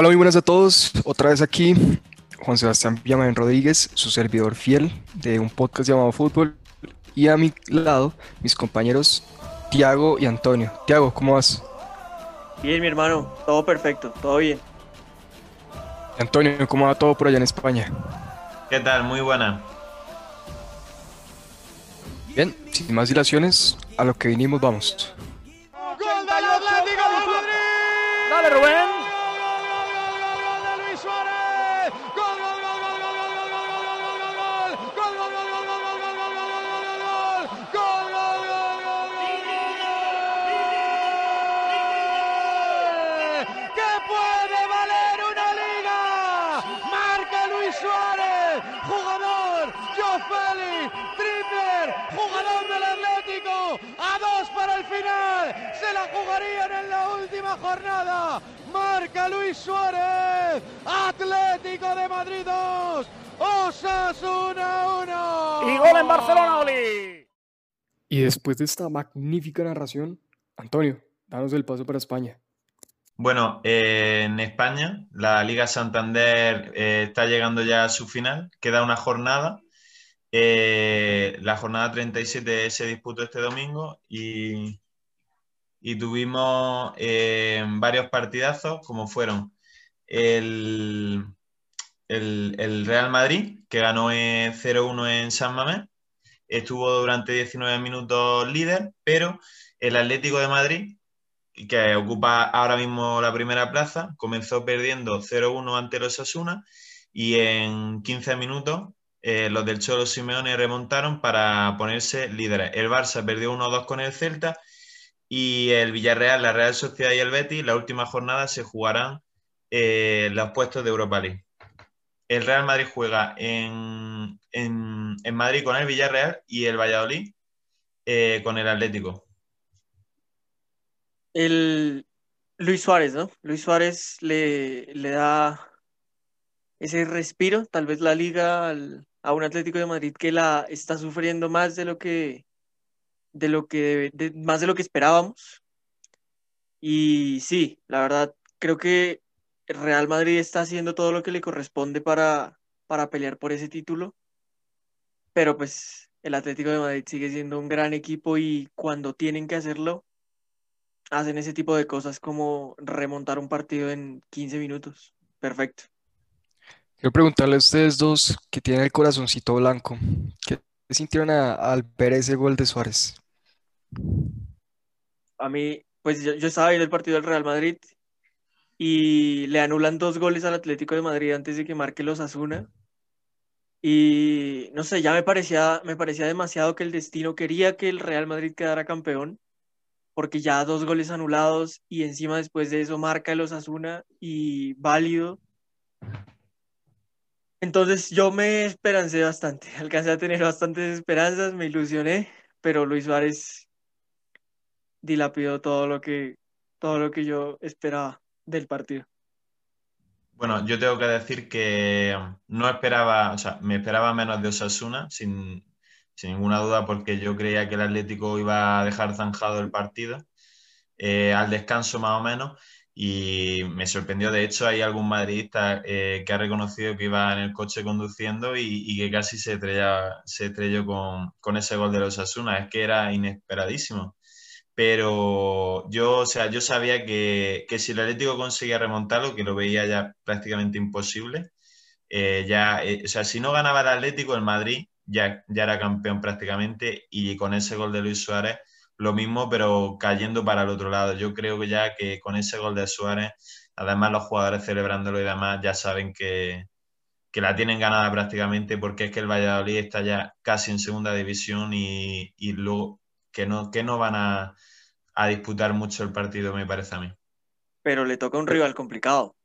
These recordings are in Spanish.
Hola, muy buenas a todos. Otra vez aquí, Juan Sebastián Villamán Rodríguez, su servidor fiel de un podcast llamado Fútbol. Y a mi lado, mis compañeros Tiago y Antonio. Tiago, ¿cómo vas? Bien, mi hermano, todo perfecto, todo bien. Antonio, ¿cómo va todo por allá en España? ¿Qué tal? Muy buena. Bien, sin más dilaciones, a lo que vinimos vamos. ¡Gol del Atlético de Madrid! Dale, Rubén. Barcelona, Oli. Y después de esta magnífica narración, Antonio, danos el paso para España. Bueno, eh, en España la Liga Santander eh, está llegando ya a su final, queda una jornada. Eh, la jornada 37 se disputó este domingo y, y tuvimos eh, varios partidazos, como fueron el, el- el Real Madrid, que ganó eh, 0-1 en San Mamés, estuvo durante 19 minutos líder, pero el Atlético de Madrid que ocupa ahora mismo la primera plaza, comenzó perdiendo 0-1 ante los Asuna y en 15 minutos eh, los del Cholo Simeone remontaron para ponerse líderes. El Barça perdió 1-2 con el Celta y el Villarreal, la Real Sociedad y el Betis, la última jornada se jugarán eh, los puestos de Europa League. El Real Madrid juega en, en- en Madrid con el Villarreal y el Valladolid eh, con el Atlético. El Luis Suárez, ¿no? Luis Suárez le, le da ese respiro, tal vez la liga al- a un Atlético de Madrid que la está sufriendo más de lo que de lo que más de lo que esperábamos. Y sí, la verdad, creo que el Real Madrid está haciendo todo lo que le corresponde para, para pelear por ese título, pero pues el Atlético de Madrid sigue siendo un gran equipo y cuando tienen que hacerlo, hacen ese tipo de cosas como remontar un partido en 15 minutos. Perfecto. Quiero preguntarle a ustedes dos que tienen el corazoncito blanco, ¿qué sintieron a- al ver ese gol de Suárez? A mí, pues yo, yo estaba viendo el partido del Real Madrid y le anulan dos goles al Atlético de Madrid antes de que marque los Asuna. Y no sé, ya me parecía, me parecía demasiado que el destino quería que el Real Madrid quedara campeón, porque ya dos goles anulados y encima después de eso marca el Osasuna y válido. Entonces yo me esperancé bastante, alcancé a tener bastantes esperanzas, me ilusioné, pero Luis Suárez dilapidó todo lo que, todo lo que yo esperaba del partido. Bueno, yo tengo que decir que no esperaba, o sea, me esperaba menos de Osasuna, sin, sin ninguna duda, porque yo creía que el Atlético iba a dejar zanjado el partido eh, al descanso más o menos, y me sorprendió. De hecho, hay algún madridista eh, que ha reconocido que iba en el coche conduciendo y, que casi se estrella- se estrelló con, con ese gol de los Osasuna. Es que era inesperadísimo. Pero yo, o sea, yo sabía que, que si el Atlético conseguía remontarlo, que lo veía ya prácticamente imposible, eh, ya, eh, o sea, si no ganaba el Atlético, el Madrid ya, ya era campeón prácticamente y con ese gol de Luis Suárez lo mismo, pero cayendo para el otro lado. Yo creo que ya que con ese gol de Suárez, además los jugadores celebrándolo y demás ya saben que, que la tienen ganada prácticamente porque es que el Valladolid está ya casi en segunda división y, y luego que no, que no van a, a disputar mucho el partido, me parece a mí. Pero le toca un rival complicado.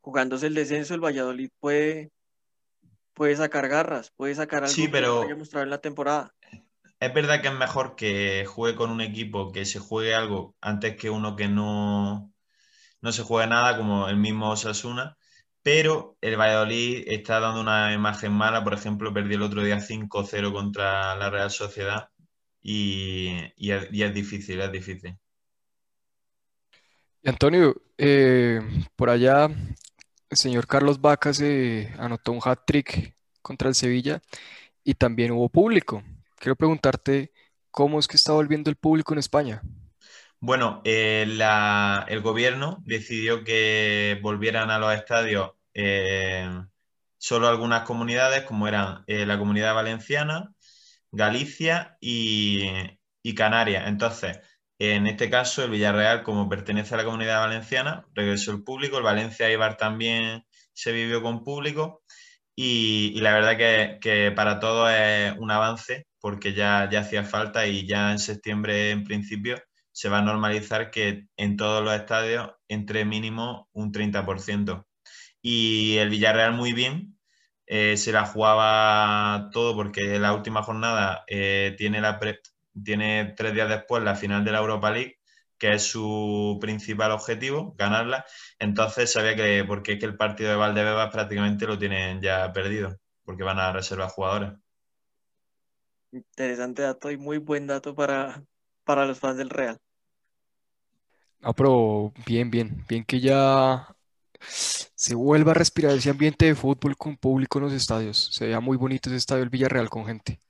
Jugándose el descenso, el Valladolid puede, puede sacar garras, puede sacar algo Sí, que pero- no haya mostrado en la temporada. Es verdad que es mejor que juegue con un equipo que se juegue algo antes que uno que no, no se juegue nada, como el mismo Osasuna, pero el Valladolid está dando una imagen mala, por ejemplo, perdió el otro día 5-0 contra la Real Sociedad y, y es, y es difícil, es difícil. Antonio, eh, por allá el señor Carlos Vacas eh, anotó un hat-trick contra el Sevilla y también hubo público. Quiero preguntarte cómo es que está volviendo el público en España. Bueno, eh, la- el gobierno decidió que volvieran a los estadios eh, solo algunas comunidades, como eran eh, la Comunidad Valenciana, Galicia y, Canarias. Entonces, en este caso, el Villarreal, como pertenece a la Comunidad Valenciana, regresó el público. El Valencia Eibar también se vivió con público. Y, la verdad que, que para todos es un avance, porque ya, ya hacía falta y ya en septiembre, en principio se va a normalizar que en todos los estadios entre mínimo un 30%. Y el Villarreal muy bien, eh, se la jugaba todo porque la última jornada eh, tiene, la pre- tiene tres días después la final de la Europa League, que es su principal objetivo, ganarla. Entonces sabía que, porque es que el partido de Valdebebas prácticamente lo tienen ya perdido, porque van a reservar jugadores. Interesante dato y muy buen dato para, para los fans del Real. No, pero bien, bien, bien que ya se vuelva a respirar ese ambiente de fútbol con público en los estadios. Se veía muy bonito ese estadio del Villarreal con gente.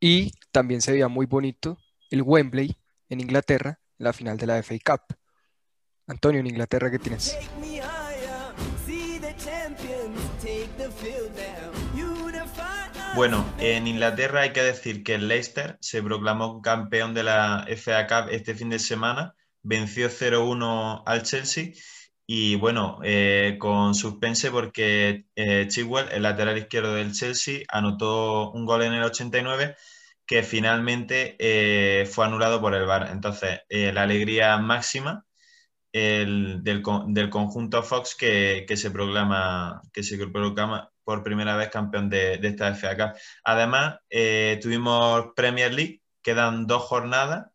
Y también se veía muy bonito el Wembley en Inglaterra, en la final de la FA Cup. Antonio, en Inglaterra, ¿qué tienes? Bueno, en Inglaterra hay que decir que el Leicester se proclamó campeón de la FA Cup este fin de semana, venció 0-1 al Chelsea y bueno, eh, con suspense porque eh, Chilwell, el lateral izquierdo del Chelsea, anotó un gol en el 89 que finalmente eh, fue anulado por el VAR. Entonces, eh, la alegría máxima el- del, del conjunto Fox que, que se proclama, que se proclama por primera vez campeón de, de esta FA Cup. Además, tuvimos Premier League, quedan dos jornadas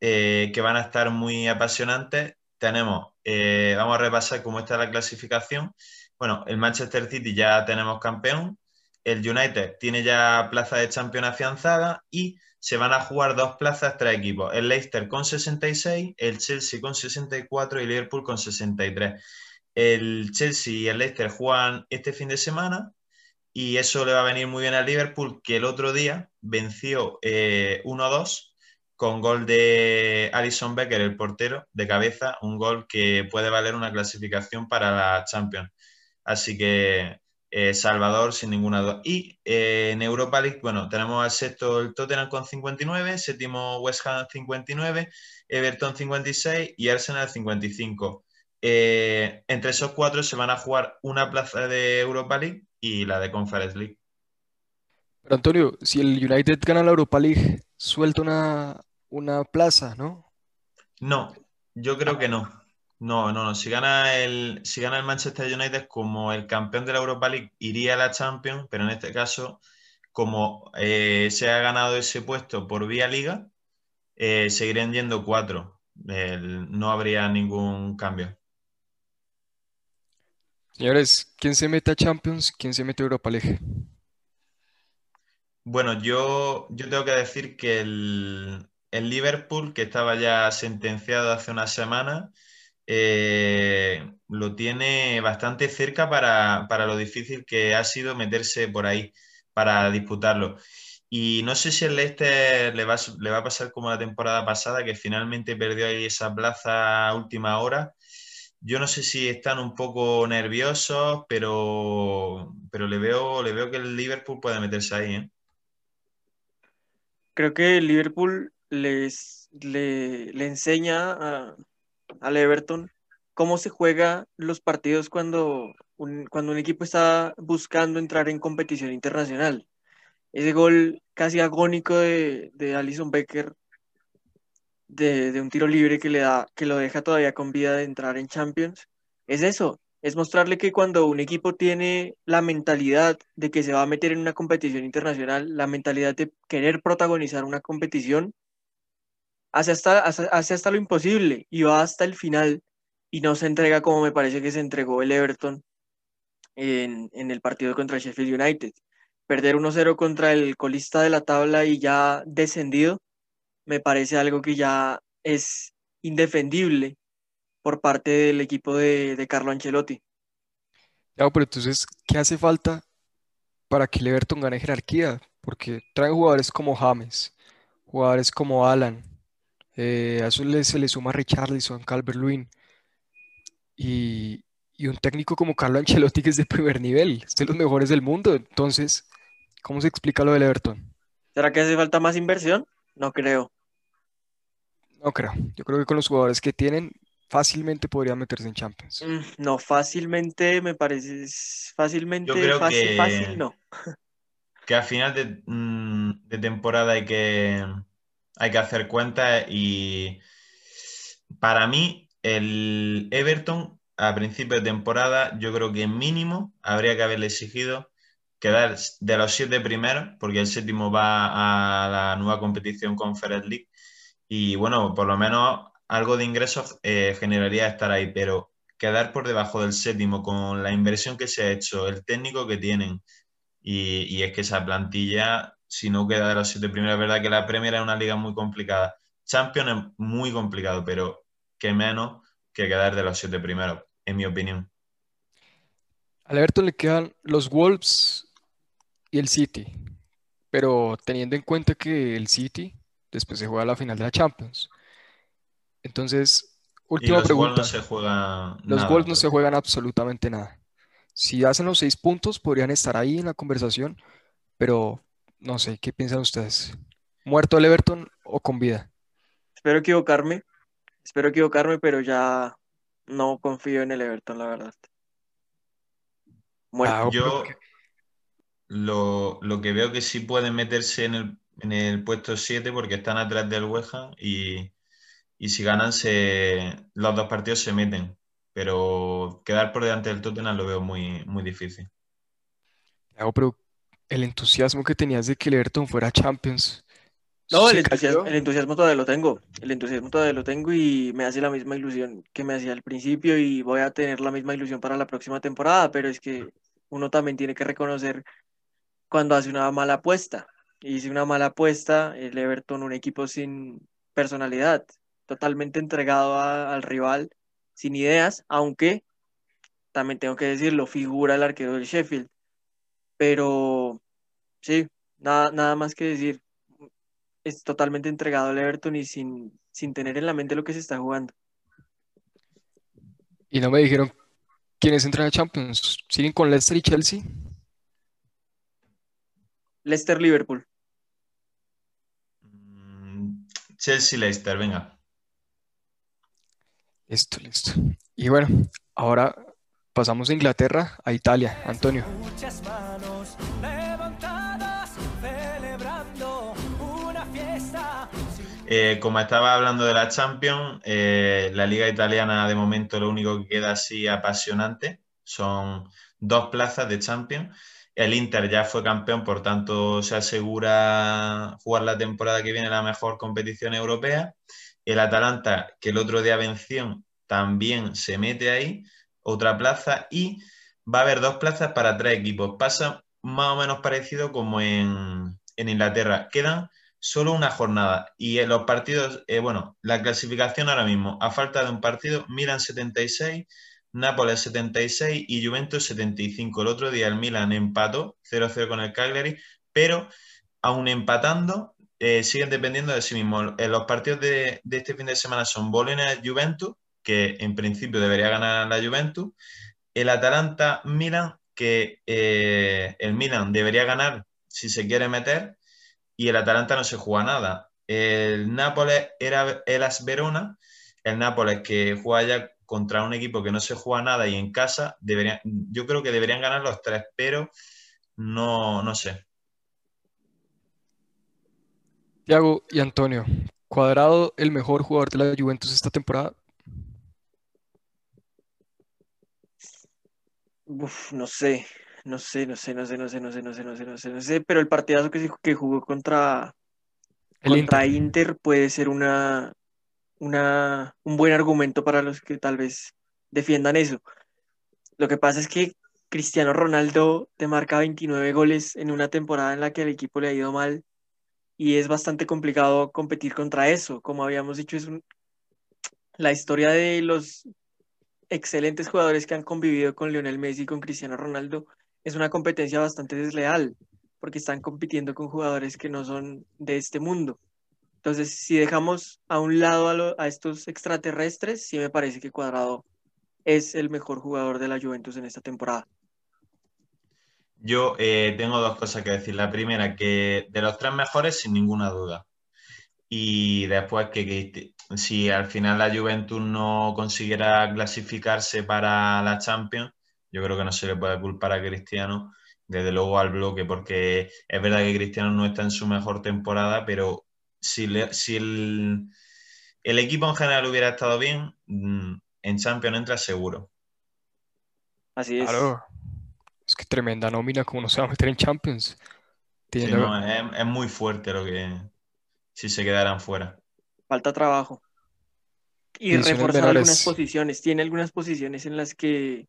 que van a estar muy apasionantes. Tenemos, eh, vamos a repasar cómo está la clasificación. Bueno, el Manchester City ya tenemos campeón, el United tiene ya plaza de campeón afianzada y se van a jugar dos plazas, tres equipos. El Leicester con 66, el Chelsea con 64 y Liverpool con 63. El Chelsea y el Leicester juegan este fin de semana y eso le va a venir muy bien al Liverpool, que el otro día venció eh, 1-2 con gol de Alison Becker, el portero, de cabeza, un gol que puede valer una clasificación para la Champions. Así que eh, Salvador, sin ninguna duda. Y eh, en Europa League, bueno, tenemos al sexto el Tottenham con 59, séptimo West Ham 59, Everton 56 y Arsenal 55. Eh, entre esos cuatro se van a jugar una plaza de Europa League y la de Conference League. Pero Antonio, si el United gana la Europa League, suelta una, una plaza, ¿no? No, yo creo que no. No, no, no. Si gana el, si gana el Manchester United como el campeón de la Europa League, iría a la Champions, pero en este caso, como eh, se ha ganado ese puesto por vía liga, eh, seguirían yendo cuatro. El- no habría ningún cambio. Señores, ¿quién se mete a Champions? ¿Quién se mete a Europa League? Bueno, yo, yo tengo que decir que el, el Liverpool, que estaba ya sentenciado hace una semana, eh, lo tiene bastante cerca para, para lo difícil que ha sido meterse por ahí para disputarlo. Y no sé si el Leicester le va, le va a pasar como la temporada pasada, que finalmente perdió ahí esa plaza a última hora. Yo no sé si están un poco nerviosos, pero, pero le veo, le veo que el Liverpool puede meterse ahí, ¿eh? Creo que Liverpool les, le, le enseña a- al Everton cómo se juega los partidos cuando un, cuando un equipo está buscando entrar en competición internacional. Ese gol casi agónico de, de Alison Becker de, de un tiro libre que le da, que lo deja todavía con vida de entrar en Champions, es eso, es mostrarle que cuando un equipo tiene la mentalidad de que se va a meter en una competición internacional, la mentalidad de querer protagonizar una competición, hace hasta, hace, hasta lo imposible y va hasta el final y no se entrega como me parece que se entregó el Everton en, en el partido contra el Sheffield United. Perder 1-0 contra el colista de la tabla y ya descendido, me parece algo que ya es indefendible por parte del equipo de, de Carlo Ancelotti. Tiago, pero entonces, ¿qué hace falta para que el Everton gane jerarquía? Porque trae jugadores como James, jugadores como Alan, eh, a eso se le suma Richarlison, Calvert-Lewin y, y un técnico como Carlo Ancelotti que es de primer nivel, es de los mejores del mundo. Entonces, ¿cómo se explica lo del Everton? ¿Será que hace falta más inversión? No creo. No creo. Yo creo que con los jugadores que tienen, fácilmente podrían meterse en Champions. Mm, No, fácilmente me parece, fácilmente, creo fácil, que- fácil, no. que al final de, mm, de temporada hay que, hay que hacer cuentas y para mí el Everton a principio de temporada yo creo que mínimo habría que haberle exigido quedar de los siete primeros porque el séptimo va a la nueva competición Conference League y bueno, por lo menos algo de ingresos eh, generaría estar ahí, pero quedar por debajo del séptimo con la inversión que se ha hecho, el técnico que tienen, y, es que esa plantilla, si no queda de los siete primeros, es verdad que la Premier es una liga muy complicada. Champions es muy complicado, pero que menos que quedar de los siete primeros, en mi opinión. Al Everton le quedan los Wolves y el City, pero teniendo en cuenta que el City después se juega la final de la Champions. Entonces, Y última los Wolves pregunta. no se juegan Los nada, Wolves no se porque- juegan absolutamente nada. Si hacen los seis puntos, podrían estar ahí en la conversación, pero no sé, ¿qué piensan ustedes? ¿Muerto el Everton o con vida? Espero equivocarme, espero equivocarme, pero ya no confío en el Everton, la verdad. Muerto. Ah, Yo lo, lo que veo que sí pueden meterse en el, en el puesto 7 porque están atrás del West Ham y, y si ganan se, los dos partidos se meten. Pero quedar por delante del Tottenham lo veo muy, muy difícil. Tiago, pero el entusiasmo que tenías de que el Everton fuera Champions, No, ¿se el entusiasmo, el entusiasmo todavía lo tengo. El entusiasmo todavía lo tengo y me hace la misma ilusión que me hacía al principio y voy a tener la misma ilusión para la próxima temporada, pero es que uno también tiene que reconocer cuando hace una mala apuesta. Y hice una mala apuesta, el Everton, un equipo sin personalidad, totalmente entregado a- al rival, sin ideas, aunque también tengo que decirlo, figura el arquero del Sheffield. Pero sí, nada, nada más que decir es totalmente entregado al Everton y sin, sin tener en la mente lo que se está jugando. Y no me dijeron quiénes entran a Champions. ¿Siguen con Leicester y Chelsea? Leicester Liverpool. Mm, Chelsea-Leicester, venga. Listo, listo. Y bueno, ahora pasamos de Inglaterra a Italia. Antonio. Muchas manos levantadas, celebrando una fiesta. Eh, como estaba hablando de la Champions, eh, la liga italiana de momento lo único que queda así apasionante son dos plazas de Champions. El Inter ya fue campeón, por tanto se asegura jugar la temporada que viene la mejor competición europea. El Atalanta, que el otro día venció, también se mete ahí, otra plaza, y va a haber dos plazas para tres equipos. Pasa más o menos parecido como en, en Inglaterra. Quedan solo una jornada. Y en los partidos, eh, bueno, la clasificación ahora mismo, a falta de un partido, Milan 76, Nápoles 76 y Juventus 75. El otro día el Milan empató 0-0 con el Cagliari, pero aún empatando, eh, siguen dependiendo de sí mismos. En los partidos de, de este fin de semana son Bolonia-Juventus, que en principio debería ganar la Juventus, el Atalanta-Milan, que eh, el Milan debería ganar si se quiere meter, y el Atalanta no se juega nada. El Nápoles era el As Verona, el Nápoles que juega ya contra un equipo que no se juega nada y en casa, deberían, yo creo que deberían ganar los tres, pero no, no sé. Tiago y Antonio. Cuadrado, el mejor jugador de la Juventus esta temporada. Uf, no sé, no sé, no sé, no sé, no sé, no sé, no sé, no sé, no sé, no sé, pero el partidazo que, jugó contra, El contra Inter. Inter puede ser una, una, un buen argumento para los que tal vez defiendan eso. Lo que pasa es que Cristiano Ronaldo te marca 29 goles en una temporada en la que al equipo le ha ido mal y es bastante complicado competir contra eso. Como habíamos dicho, es la historia de los excelentes jugadores que han convivido con Lionel Messi y con Cristiano Ronaldo es una competencia bastante desleal, porque están compitiendo con jugadores que no son de este mundo. Entonces, si dejamos a un lado a, a estos extraterrestres, sí me parece que Cuadrado es el mejor jugador de la Juventus en esta temporada. Yo eh, tengo dos cosas que decir. La primera, que de los tres mejores, sin ninguna duda. Y después que, que si al final la Juventus no consiguiera clasificarse para la Champions, yo creo que no se le puede culpar a Cristiano, desde luego al bloque, porque es verdad que Cristiano no está en su mejor temporada, pero si, le- si el, el equipo en general hubiera estado bien, mm, en Champions entra seguro. Así es. Claro. Es que tremenda nómina, como no se va a meter en Champions. Sí, no, es, es muy fuerte lo que si se quedaran fuera. Falta trabajo. Y Divisiones reforzar menores. algunas posiciones. Tiene algunas posiciones en las que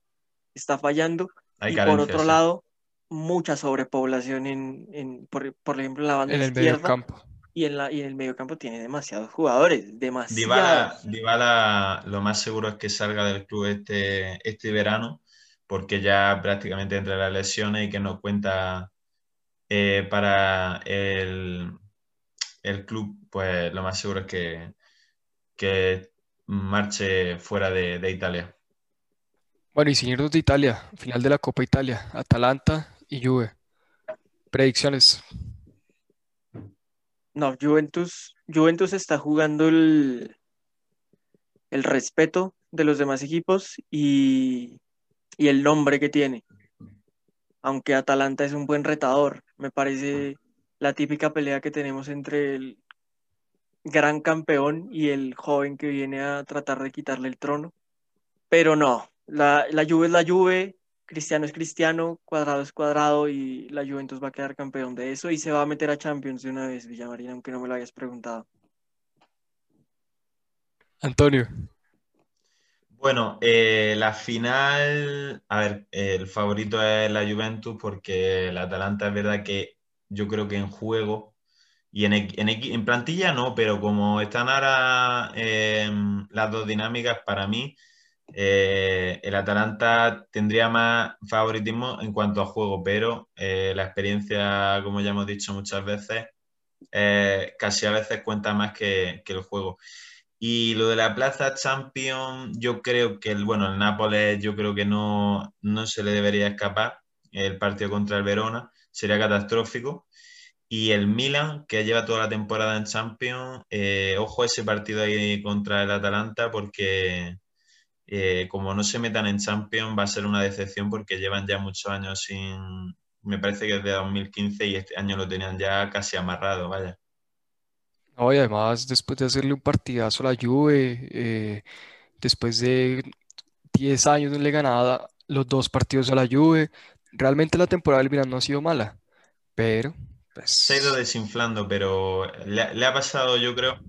está fallando. Hay y por otro sí. lado, mucha sobrepoblación en, en- por, por ejemplo, en la banda en el medio izquierda campo. y en la y en el medio campo tiene demasiados jugadores, Dybala, demasiados. Dybala, lo más seguro es que salga del club este, este verano, porque ya prácticamente entre las lesiones y que no cuenta eh, para el, el club, pues lo más seguro es que, que marche fuera de, de Italia. Bueno, y sin irnos de Italia, final de la Copa Italia, Atalanta y Juve. Predicciones. No, Juventus, Juventus está jugando el, el respeto de los demás equipos y, y el nombre que tiene. Aunque Atalanta es un buen retador, me parece la típica pelea que tenemos entre el gran campeón y el joven que viene a tratar de quitarle el trono. Pero no, la, la Juve es la Juve, Cristiano es Cristiano, Cuadrado es Cuadrado y la Juventus va a quedar campeón de eso y se va a meter a Champions de una vez, Villamarina, aunque no me lo hayas preguntado. Antonio, Bueno, eh, la final, a ver, el favorito es la Juventus porque el Atalanta es verdad que yo creo que en juego y en, en, en plantilla no, pero como están ahora eh, las dos dinámicas, para mí eh, el Atalanta tendría más favoritismo en cuanto a juego, pero eh, la experiencia, como ya hemos dicho muchas veces, casi a veces cuenta más que, que el juego. Y lo de la Plaza Champions, yo creo que el, bueno, el Nápoles yo creo que no, no se le debería escapar el partido contra el Verona, sería catastrófico. Y el Milan, que lleva toda la temporada en Champions, eh, ojo ese partido ahí contra el Atalanta, porque eh, como no se metan en Champions va a ser una decepción porque llevan ya muchos años sin, me parece que desde 2015 y este año lo tenían ya casi amarrado, vaya. No, y además después de hacerle un partidazo a la Juve, eh, después de 10 años no le ganaba los dos partidos a la Juve, realmente la temporada del Milan no ha sido mala, pero Se ha ido pues desinflando, pero le, ha pasado, yo creo,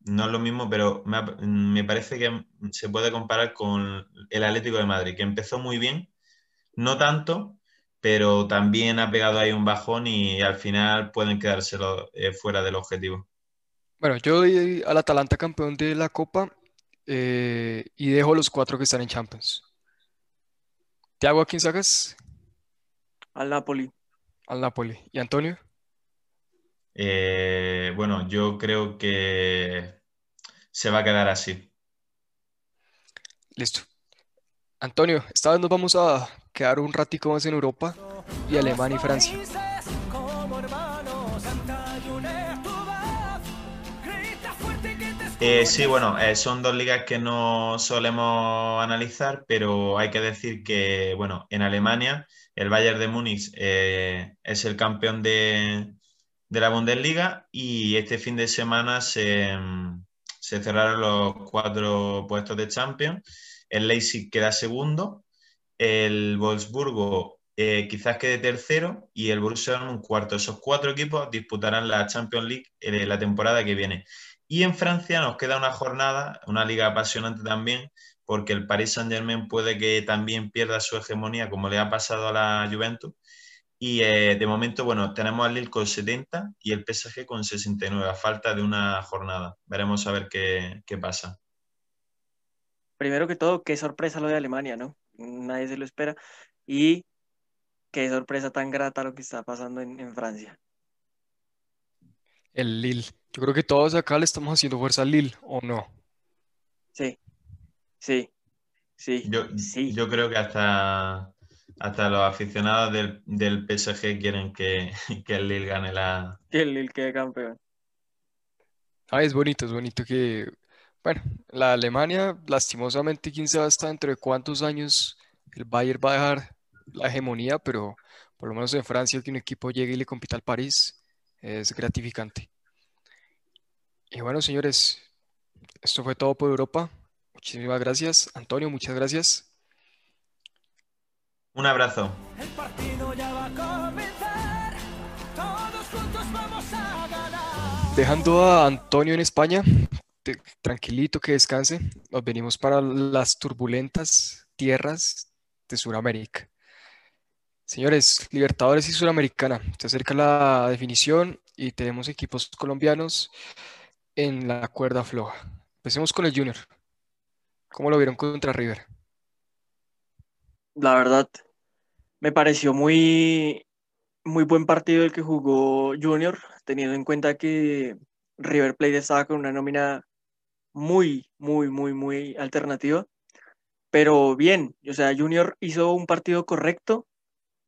no es lo mismo, pero me, parece que se puede comparar con el Atlético de Madrid, que empezó muy bien, no tanto, pero también ha pegado ahí un bajón y al final pueden quedárselo eh, fuera del objetivo. Bueno, yo doy al Atalanta campeón de la Copa eh, y dejo los cuatro que están en Champions. Thiago, ¿a quién sacas? Al Napoli. Al Napoli. ¿Y Antonio? Eh, bueno, yo creo que se va a quedar así. Listo. Antonio, esta vez nos vamos a quedar un ratico más en Europa y Alemania y Francia. Eh, sí, bueno, eh, son dos ligas que no solemos analizar, pero hay que decir que, bueno, en Alemania el Bayern de Múnich eh, es el campeón de, de la Bundesliga y este fin de semana se, se cerraron los cuatro puestos de Champions. El Leipzig queda segundo, el Wolfsburgo eh, quizás quede tercero y el Borussia Dortmund cuarto. Esos cuatro equipos disputarán la Champions League eh, la temporada que viene. Y en Francia nos queda una jornada, una liga apasionante también, porque el Paris Saint-Germain puede que también pierda su hegemonía, como le ha pasado a la Juventus. Y eh, de momento, bueno, tenemos al Lille con 70 y el PSG con 69, a falta de una jornada. Veremos a ver qué, qué pasa. primero que todo, qué sorpresa lo de Alemania, ¿no? Nadie se lo espera. Y qué sorpresa tan grata lo que está pasando en, en Francia. El Lille. Yo creo que todos acá le estamos haciendo fuerza al Lille, ¿o no? Sí, sí, sí, Yo, sí. yo creo que hasta, hasta los aficionados del, del PSG quieren que, que el Lille gane la... Que el Lille quede campeón. Ah, es bonito, es bonito que, bueno, la Alemania, lastimosamente, quién sabe hasta dentro de cuántos años el Bayern va a dejar la hegemonía, pero por lo menos en Francia que un equipo llegue y le compita al París es gratificante. Y bueno, señores, esto fue todo por Europa. Muchísimas gracias. Antonio, muchas gracias. Un abrazo. El partido ya va a comenzar. Todos juntos vamos a ganar. Dejando a Antonio en España, te- tranquilito que descanse, nos venimos para las turbulentas tierras de Sudamérica. Señores, Libertadores y Sudamericana, se acerca la definición y tenemos equipos colombianos en la cuerda floja. Empecemos con el Junior. ¿Cómo lo vieron contra River? La verdad, me pareció muy, muy buen partido el que jugó Junior, teniendo en cuenta que River Plate estaba con una nómina muy, muy, muy, muy alternativa. Pero bien, o sea, Junior hizo un partido correcto,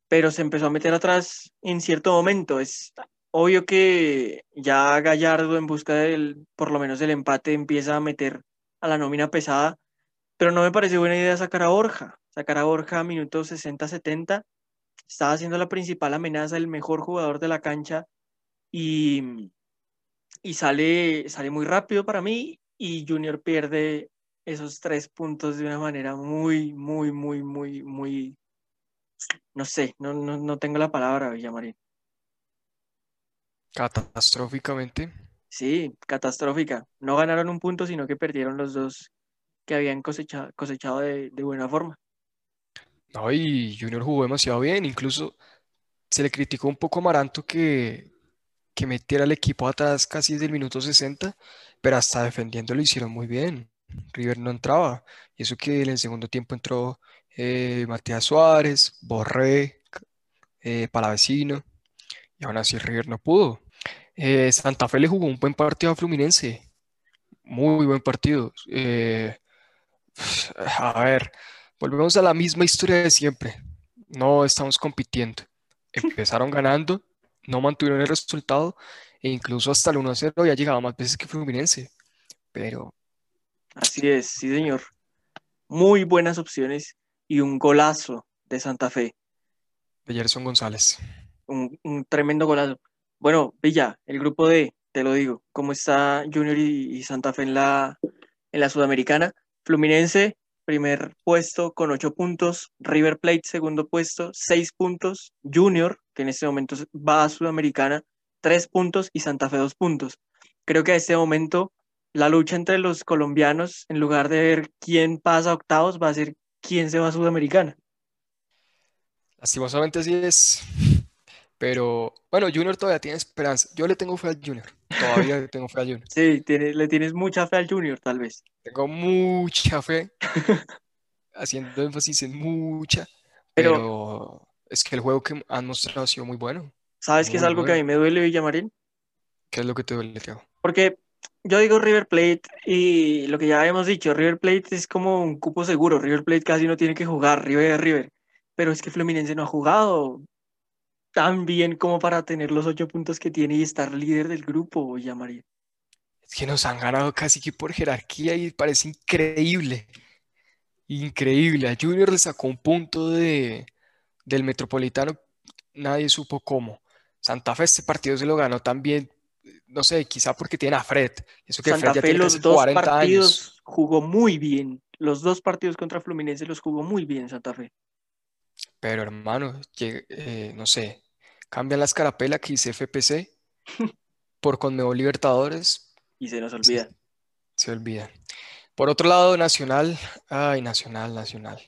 pero se empezó a meter atrás en cierto momento. Es obvio que ya Gallardo, en busca del, por lo menos del empate, empieza a meter a la nómina pesada, pero no me parece buena idea sacar a Borja. Sacar a Borja a minutos 60-70 estaba siendo la principal amenaza, el mejor jugador de la cancha y, y sale, sale muy rápido para mí y Junior pierde esos tres puntos de una manera muy, muy, muy, muy, muy, no sé, no, no, no tengo la palabra, Villamarín. Catastróficamente. Sí, catastrófica. No ganaron un punto, sino que perdieron los dos que habían cosecha- cosechado de, de buena forma. No, y Junior jugó demasiado bien, incluso se le criticó un poco a Maranto que, que metiera al equipo atrás casi desde el minuto 60, pero hasta defendiendo lo hicieron muy bien. River no entraba, y eso que en el segundo tiempo entró eh, Matías Suárez, Borré, eh, Palavecino, y aún así River no pudo. Eh, Santa Fe le jugó un buen partido a Fluminense, muy buen partido. A ver, volvemos a la misma historia de siempre. No estamos compitiendo. Empezaron ganando, no mantuvieron el resultado e incluso hasta el 1-0 había llegado más veces que Fluminense. Pero Así es, sí, señor. Muy buenas opciones y un golazo de Santa Fe. de Gerson González. Un, un tremendo golazo. Bueno, Villa, el grupo D, te lo digo, ¿cómo está Junior y, y Santa Fe en la, en la Sudamericana? Fluminense, primer puesto con ocho puntos. River Plate, segundo puesto, seis puntos. Junior, que en este momento va a Sudamericana, tres puntos y Santa Fe dos puntos. Creo que a este momento la lucha entre los colombianos, en lugar de ver quién pasa a octavos, va a ser quién se va a Sudamericana. Lastimosamente así es. Pero bueno, Junior todavía tiene esperanza. Yo le tengo fe al Junior. Todavía le tengo fe al Junior. Sí, tiene, le tienes mucha fe al Junior, tal vez. Tengo mucha fe. Haciendo énfasis en mucha. Pero- Pero es que el juego que han mostrado ha sido muy bueno. ¿Sabes qué es algo que a mí me duele, Villamarín? ¿Qué es lo que te duele, Thiago? Porque yo digo River Plate y lo que ya habíamos dicho, River Plate es como un cupo seguro. River Plate casi no tiene que jugar, River River. Pero es que Fluminense no ha jugado tan bien como para tener los ocho puntos que tiene y estar líder del grupo, Villamarín. Es que nos han ganado casi que por jerarquía y parece increíble. Increíble. A Junior le sacó un punto de, del Metropolitano. Nadie supo cómo. Santa Fe este partido se lo ganó también. No sé, quizá porque tiene a Fred. Eso que Santa Fred ya Fe tiene los dos 40 años. partidos jugó muy bien. Los dos partidos contra Fluminense los jugó muy bien Santa Fe. Pero hermano, lleg- eh, no sé. Cambian la escarapela que dice FPC por Conmebol Libertadores. Y se nos olvida. Se olvida. Por otro lado, Nacional. Ay, Nacional, Nacional.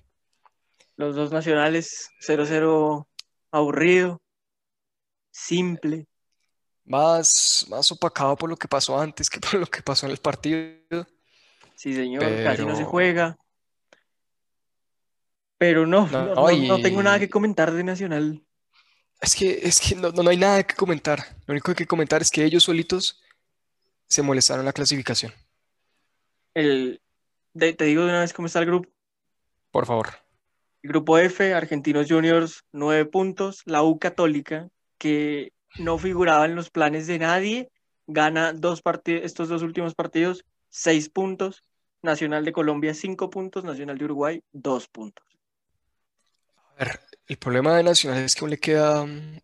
Los dos nacionales, 0-0 aburrido, simple. Más, más opacado por lo que pasó antes que por lo que pasó en el partido. Sí, señor, casi no se juega. Pero no, No, no, no- no y- tengo nada que comentar de Nacional. Es que, es que no, no, no hay nada que comentar. Lo único que hay que comentar es que ellos solitos se molestaron la clasificación. El, de- te digo de una vez cómo está el grupo. Por favor. El grupo F, Argentinos Juniors, nueve puntos. La U Católica, que no figuraba en los planes de nadie, gana dos partidos, estos dos últimos partidos, seis puntos. Nacional de Colombia, cinco puntos. Nacional de Uruguay, dos puntos. A ver, el problema de Nacional es que aún le queda mm,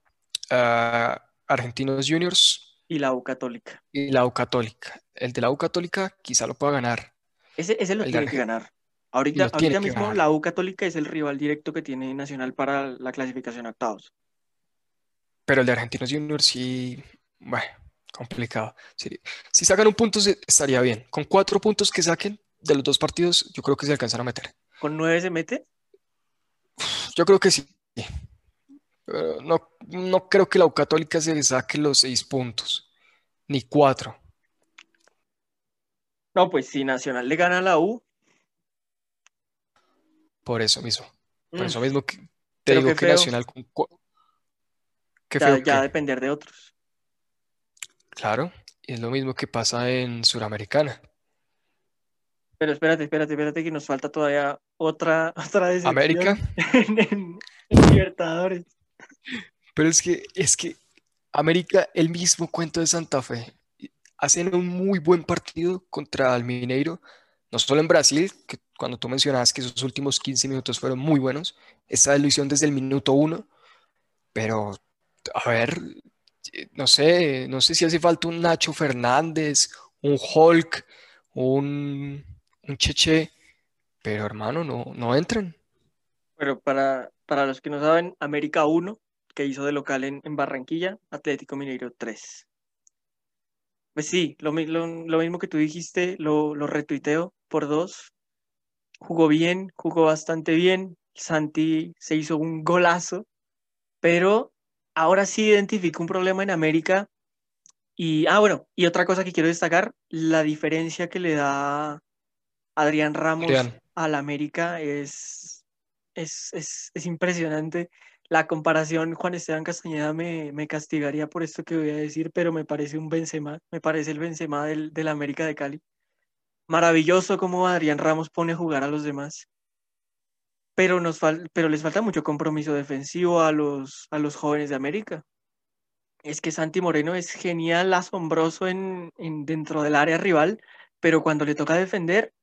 a Argentinos Juniors Y la U Católica. y la U Católica. El de la U Católica quizá lo pueda ganar. Ese, ese lo El tiene que ganar. Ahorita, mismo ganar. la U Católica es el rival directo que tiene Nacional para la clasificación a octavos. Pero el de Argentinos Juniors sí, bueno, complicado. Si, si sacan un punto estaría bien. Con cuatro puntos que saquen de los dos partidos, yo creo que se alcanzan a meter. ¿Con nueve se mete? Yo creo que sí. Pero no, no creo que la U Católica se saque los seis puntos, ni cuatro. No, pues si Nacional le gana a la U, Por eso mismo. Por mm, eso mismo que te Pero digo que feo. Nacional con cua- Qué ya, feo ya que- depender de otros. Claro, y es lo mismo que pasa en Suramericana. Pero espérate, espérate, espérate que nos falta todavía otra, otra decepción América, en, en- en Libertadores. pero es que es que América, el mismo cuento de Santa Fe. Hacen un muy buen partido contra el Mineiro, no solo en Brasil, que cuando tú mencionabas que esos últimos 15 minutos fueron muy buenos, lo hicieron desde el minuto uno, pero a ver, eh, no sé, no sé si hace falta un Nacho Fernández, un Hulk, un, Cheche, pero hermano, no, no entran. Pero para, para los que no saben, América 1, que hizo de local en, Barranquilla, Atlético Mineiro 3. Pues sí, lo- lo mismo que tú dijiste, lo, lo retuiteo por dos. Jugó bien, jugó bastante bien. Santi se hizo un golazo, pero ahora sí identifico un problema en América. Y, ah, bueno, y otra cosa que quiero destacar, la diferencia que le da Adrián Ramos Adrián. al América es, es, es, es impresionante. La comparación, Juan Esteban Castañeda me, me castigaría por esto que voy a decir, pero me parece un Benzema, me parece el Benzema del, del América de Cali. Maravilloso cómo Adrián Ramos pone a jugar a los demás, pero, nos pero les falta mucho compromiso defensivo a los, a los jóvenes de América. Es que Santi Moreno es genial, asombroso en, en- dentro del área rival, pero cuando le toca defender,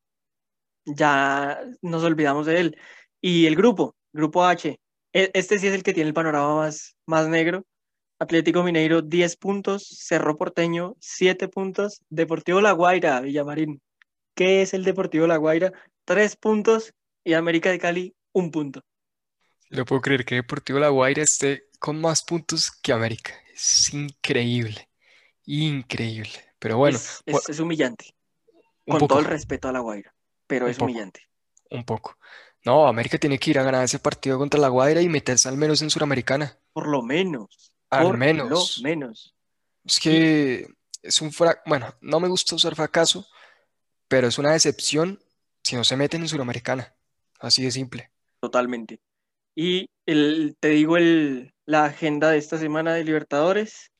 ya nos olvidamos de él. Y el grupo, grupo H, e- este sí es el que tiene el panorama más, más negro. Atlético Mineiro 10 puntos, Cerro Porteño 7 puntos, Deportivo La Guaira, Villamarín. ¿Qué es el Deportivo La Guaira? 3 puntos y América de Cali 1 punto. No puedo creer que Deportivo La Guaira esté con más puntos que América. Es increíble, increíble. Pero bueno, es, es- es humillante, un con poco, todo el respeto a La Guaira, pero Un es poco. humillante. un poco. No, América tiene que ir a ganar ese partido contra La Guaira y meterse al menos en Suramericana. Por lo menos. Al por menos. lo menos. Es que es un fracaso. Bueno, no me gusta usar fracaso, pero es una decepción si no se meten en Suramericana. Así de simple. Totalmente. Y el, te digo el, la agenda de esta semana de Libertadores.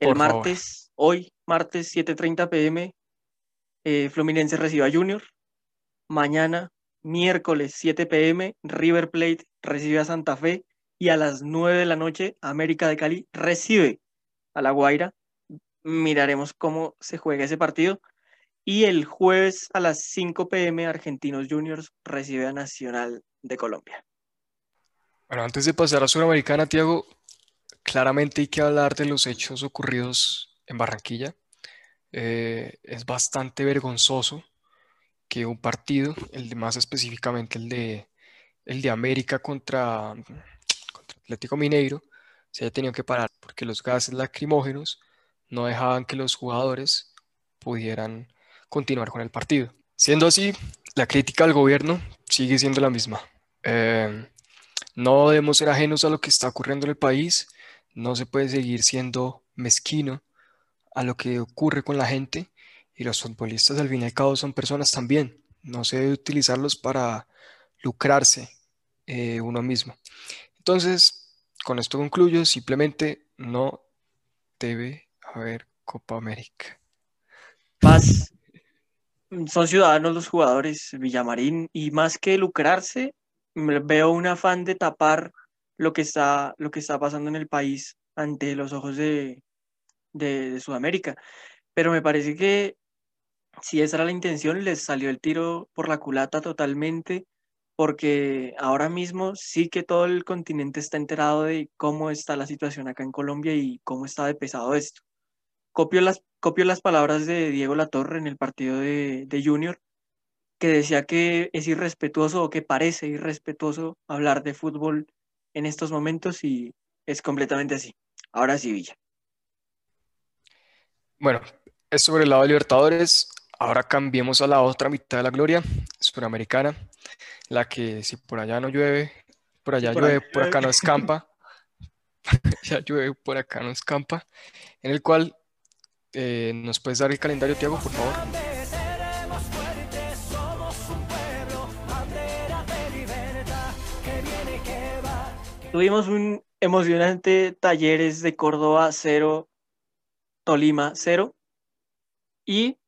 El Por favor. martes, hoy, martes 7:30 pm, eh, Fluminense recibe a Junior. Mañana, miércoles 7 pm, River Plate recibe a Santa Fe. Y a las 9 de la noche, América de Cali recibe a La Guaira. Miraremos cómo se juega ese partido. Y el jueves a las 5 pm, Argentinos Juniors recibe a Nacional de Colombia. Bueno, antes de pasar a Suramericana, Tiago, claramente hay que hablar de los hechos ocurridos en Barranquilla. Eh, es bastante vergonzoso que un partido, el más específicamente el de, el de América contra, contra Atlético Mineiro, se haya tenido que parar porque los gases lacrimógenos no dejaban que los jugadores pudieran continuar con el partido. Siendo así, la crítica al gobierno sigue siendo la misma. Eh, no debemos ser ajenos a lo que está ocurriendo en el país. No se puede seguir siendo mezquino a lo que ocurre con la gente. Y los futbolistas, al fin y al cabo, son personas también. No se debe utilizarlos para lucrarse eh, uno mismo. Entonces, con esto concluyo, simplemente no debe haber Copa América. Son ciudadanos los jugadores Villamarín y más que lucrarse, veo un afán de tapar lo que está, lo que está pasando en el país ante los ojos de, de, Sudamérica. Pero me parece que si esa era la intención, les salió el tiro por la culata totalmente, porque ahora mismo sí que todo el continente está enterado de cómo está la situación acá en Colombia y cómo está de pesado esto. Copio las, copio las palabras de Diego Latorre en el partido de, de Junior, que decía que es irrespetuoso o que parece irrespetuoso hablar de fútbol en estos momentos y es completamente así. Ahora sí, Villa. Bueno, es sobre el lado de Libertadores. Ahora cambiemos a la otra mitad de la gloria, suramericana, la que si por allá no llueve, por allá por llueve, allá por acá llueve. no escampa, ya llueve, por acá no escampa, en el cual eh, nos puedes dar el calendario, Tiago, por favor. Tuvimos un emocionante Talleres de Córdoba 0, Tolima 0 y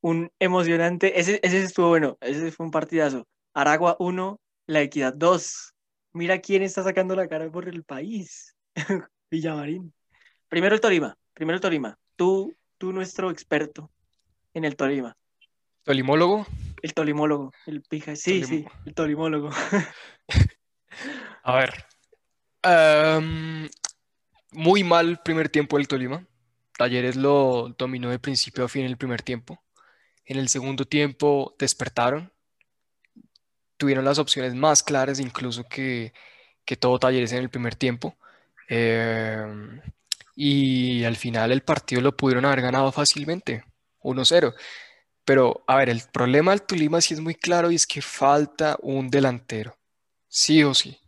un emocionante, ese, ese estuvo bueno, ese fue un partidazo. Aragua 1, La Equidad 2. Mira quién está sacando la cara por el país. Villamarín. Primero el Tolima, primero el Tolima. Tú, tú nuestro experto en el Tolima. Tolimólogo, El tolimólogo, el pija. Sí, sí, el tolimólogo. a ver, muy mal primer tiempo del Tolima. Talleres lo dominó de principio a fin el primer tiempo. En el segundo tiempo despertaron, tuvieron las opciones más claras incluso que, que todo Talleres en el primer tiempo. Em, y al final el partido lo pudieron haber ganado fácilmente, 1-0. Pero, a ver, el problema del Tolima sí es muy claro y es que falta un delantero, sí o sí.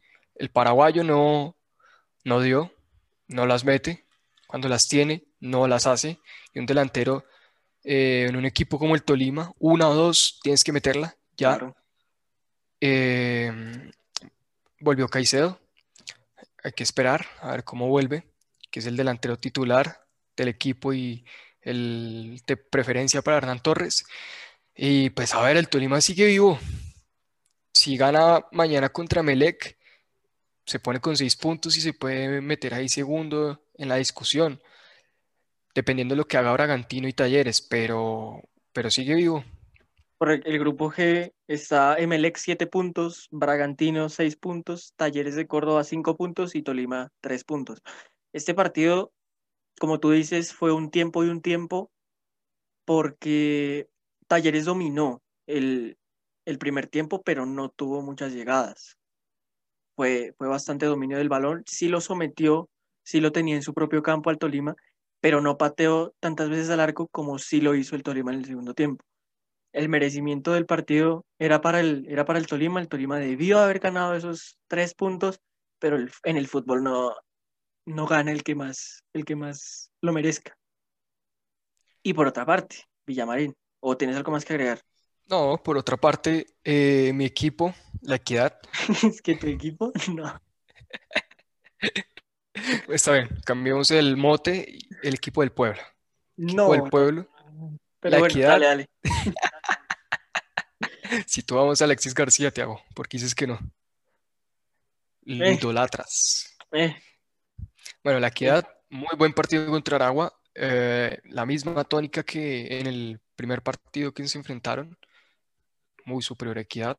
El paraguayo no, no dio, no las mete, cuando las tiene, no las hace. Y un delantero eh, en un equipo como el Tolima, una o dos, tienes que meterla, ya. Claro. Eh, volvió Caicedo, hay que esperar a ver cómo vuelve, que es el delantero titular del equipo y el de preferencia para Hernán Torres. Y pues a ver, el Tolima sigue vivo. Si gana mañana contra Melec, se pone con seis puntos y se puede meter ahí segundo en la discusión, dependiendo de lo que haga Bragantino y Talleres, pero, pero sigue vivo. El grupo G está Emelec 7 puntos, Bragantino 6 puntos, Talleres de Córdoba 5 puntos y Tolima 3 puntos. Este partido, como tú dices, fue un tiempo y un tiempo porque Talleres dominó el, el primer tiempo, pero no tuvo muchas llegadas. Fue, fue bastante dominio del balón, sí lo sometió, sí lo tenía en su propio campo al Tolima, pero no pateó tantas veces al arco como sí lo hizo el Tolima en el segundo tiempo el merecimiento del partido era para el, era para el Tolima. El Tolima debió haber ganado esos tres puntos, pero en el fútbol no, no gana el que más, el que más lo merezca. Y por otra parte, Villamarín, ¿o tienes algo más que agregar? No, por otra parte, eh, mi equipo, La Equidad, es que tu equipo, no. está bien, cambiamos el mote, y el equipo del pueblo. No, del pueblo. pero La bueno, Equidad. dale, dale. Si tú vamos a Alexis García, te hago, porque dices que no. Lo Eh. idolatras. Eh, Bueno, La Equidad, muy buen partido contra Aragua. eh, la misma tónica que en el primer partido que se enfrentaron. Muy superior a Equidad.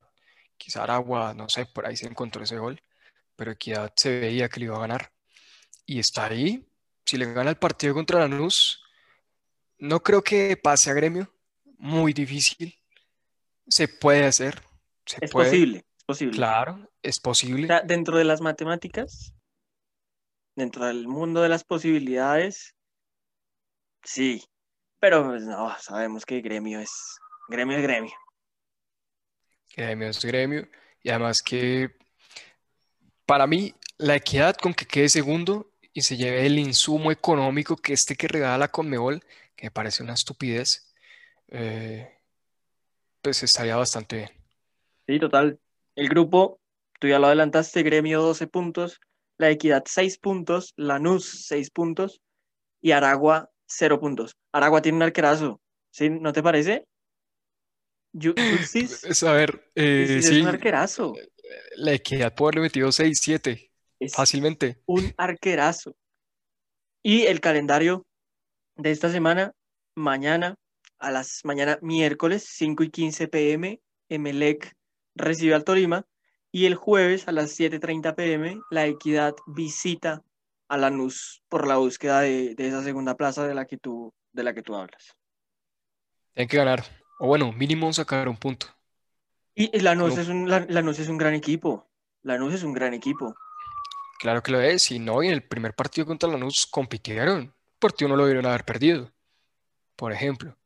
Quizá Aragua, no sé, por ahí se encontró ese gol. Pero Equidad se veía que le iba a ganar. Y está ahí. Si le gana el partido contra Lanús, no creo que pase a Gremio. Muy difícil. Se puede hacer. Se es puede. posible, es posible. Claro, es O posible. sea, dentro de las matemáticas, dentro del mundo de las posibilidades, sí. Pero pues, no, sabemos que gremio es gremio es gremio. Gremio es gremio. Y además que para mí la equidad con que quede segundo y se lleve el insumo económico que este que regala la Conmebol, que me parece una estupidez, eh, pues estaría bastante bien. Sí, total. El grupo tú ya lo adelantaste, Gremio 12 puntos, La Equidad 6 puntos, Lanús 6 puntos y Aragua 0 puntos. Aragua tiene un arquerazo, ¿sí? ¿No te parece? Yu- Yulcis- Es, a ver, eh, sí, es un arquerazo, la equidad puede haberle metido 6, 7, es fácilmente. un arquerazo. Y el calendario de esta semana, mañana, a las mañana miércoles 5 y 15 pm, Emelec recibe al Tolima y el jueves a las 7.30 pm, la Equidad visita a Lanús por la búsqueda de, de esa segunda plaza de la que tú, de la que tú hablas. Tienen que ganar. O bueno, mínimo sacar un punto. Y Lanús es un, Lan- Lanús es un gran equipo. Lanús es un gran equipo. Claro que lo es. Y no, y en el primer partido contra Lanús compitieron. El partido no lo debieron haber perdido, por ejemplo.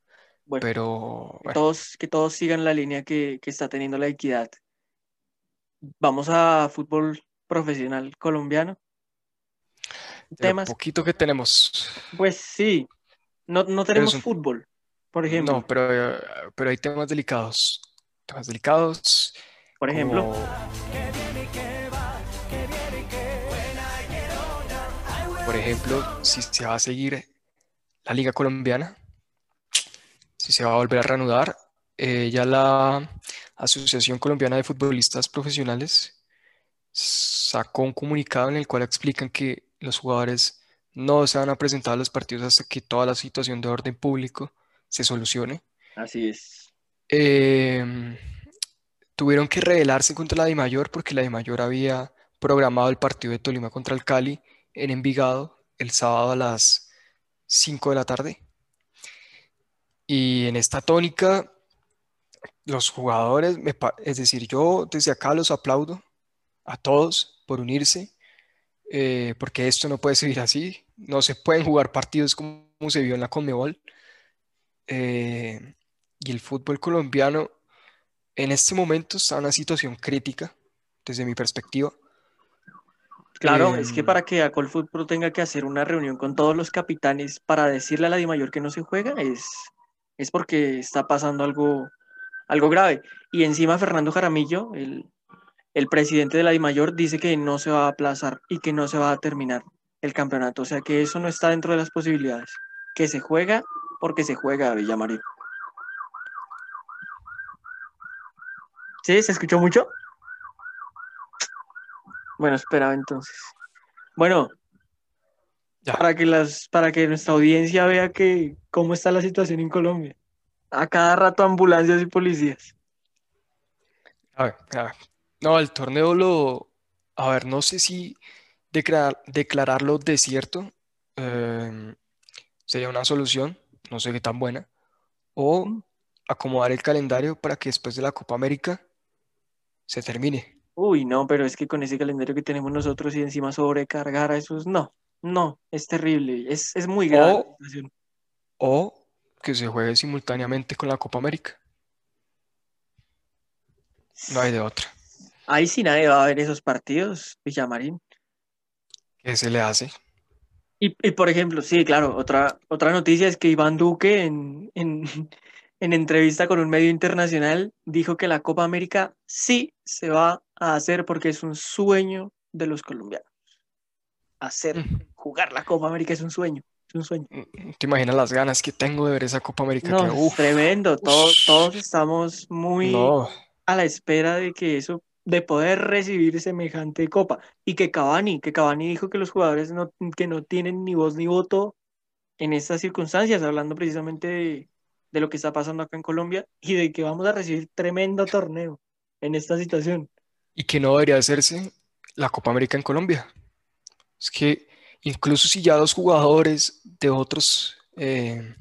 Bueno, Pero que todos, que todos sigan la línea que, que está teniendo la equidad. Vamos a fútbol profesional colombiano. de Temas, poquito que tenemos. pues sí, no, no tenemos un- fútbol, por ejemplo. No, pero, pero hay temas delicados. Temas delicados. por ejemplo, como- Por ejemplo, si se va a seguir la Liga Colombiana, si se va a volver a reanudar, eh, ya la Asociación Colombiana de Futbolistas Profesionales sacó un comunicado en el cual explican que los jugadores no se van a presentar a los partidos hasta que toda la situación de orden público se solucione. así es. Eh, tuvieron que rebelarse contra la DIMAYOR porque la DIMAYOR había programado el partido de Tolima contra el Cali en Envigado el sábado a las 5 de la tarde. Y en esta tónica, los jugadores, me es decir, yo desde acá los aplaudo a todos por unirse, eh, porque esto no puede seguir así. No se pueden jugar partidos como se vio en la Conmebol. Eh, y el fútbol colombiano en este momento está en una situación crítica, desde mi perspectiva. Claro, es que Em, para que Acolfut Pro tenga que hacer una reunión con todos los capitanes para decirle a la Dimayor que no se juega, es, es porque está pasando algo, algo grave. Y encima Fernando Jaramillo, el, el presidente de la Dimayor, dice que no se va a aplazar y que no se va a terminar el campeonato. O sea que eso no está dentro de las posibilidades. Que se juega porque se juega, Villamarín. ¿Sí? ¿Se escuchó mucho? Bueno, esperaba entonces. Bueno, Ya. para que las, para que nuestra audiencia vea que cómo está la situación en Colombia. A cada rato ambulancias y policías. A ver, a ver. No, el torneo lo... A ver, no sé si declarar- declararlo desierto em, sería una solución, no sé qué tan buena, o acomodar el calendario para que después de la Copa América se termine. Uy, no, pero es que con ese calendario que tenemos nosotros y encima sobrecargar a esos, no, no, es terrible, es, es muy grave. O-. O que se juegue simultáneamente con la Copa América. No hay de otra. Ahí sí nadie va a ver esos partidos, Villamarín. ¿Qué se le hace? Y, y, por ejemplo, sí, claro, otra, otra noticia es que Iván Duque en, en, en entrevista con un medio internacional dijo que la Copa América sí se va a hacer porque es un sueño de los colombianos. Hacer, Mm. jugar la Copa América es un sueño, es un sueño. ¿No ¿Te imaginas las ganas que tengo de ver esa Copa América? No, Que, es uf, tremendo, todos, todos estamos muy no, a la espera de que eso, de poder recibir semejante copa. Y que Cavani, que Cavani dijo que los jugadores no, que no tienen ni voz ni voto en estas circunstancias, hablando precisamente de, lo que está pasando acá en Colombia y de que vamos a recibir tremendo torneo en esta situación. y que no debería hacerse la Copa América en Colombia. Es que incluso si ya los jugadores de otros, eh,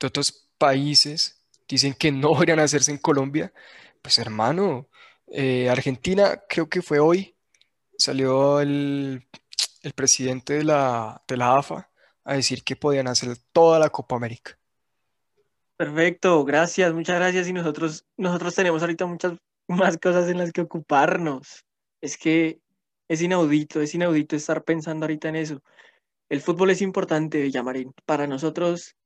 de otros países dicen que no deberían hacerse en Colombia, pues hermano, eh, Argentina creo que fue hoy, salió el, el presidente de la, de la AFA a decir que podían hacer toda la Copa América. Perfecto, gracias, muchas gracias. Y nosotros, nosotros tenemos ahorita muchas más cosas en las que ocuparnos. Es que es inaudito, es inaudito estar pensando ahorita en eso. El fútbol es importante, Villamarín. Para nosotros,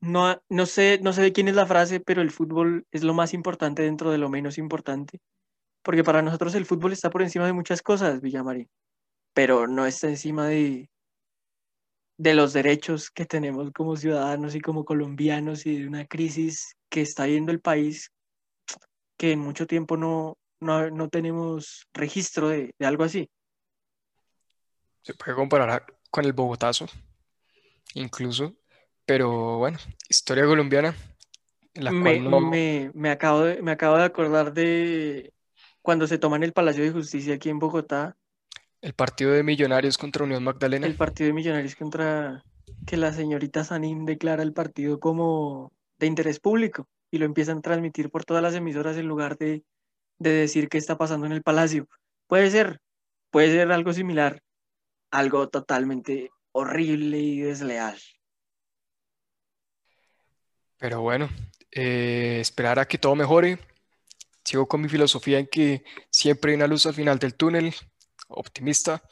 no, no sé, no sé de quién es la frase, pero el fútbol es lo más importante dentro de lo menos importante. Porque para nosotros el fútbol está por encima de muchas cosas, Villamarín, pero no está encima de, de los derechos que tenemos como ciudadanos y como colombianos y de una crisis que está viendo el país que en mucho tiempo no, no, no tenemos registro de, de algo así. Se puede comparar a- con el Bogotazo, incluso, pero bueno, historia colombiana, la Me, cual no, me, me acabo de, me acabo de acordar de cuando se toma en el Palacio de Justicia aquí en Bogotá, el partido de Millonarios contra Unión Magdalena, el partido de Millonarios contra que la señorita Sanín declara el partido como de interés público y lo empiezan a transmitir por todas las emisoras en lugar de, de decir qué está pasando en el Palacio. Puede ser, puede ser algo similar, algo totalmente horrible y desleal. pero bueno, eh, esperar a que todo mejore. Sigo con mi filosofía en que siempre hay una luz al final del túnel, optimista.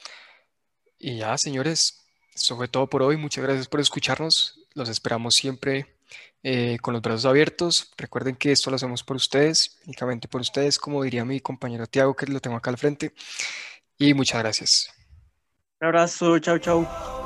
Y ya, señores, eso fue todo por hoy. Muchas gracias por escucharnos. Los esperamos siempre eh, con los brazos abiertos. Recuerden que esto lo hacemos por ustedes, únicamente por ustedes, como diría mi compañero Tiago, que lo tengo acá al frente. Y muchas gracias. Un abrazo, chau, chau.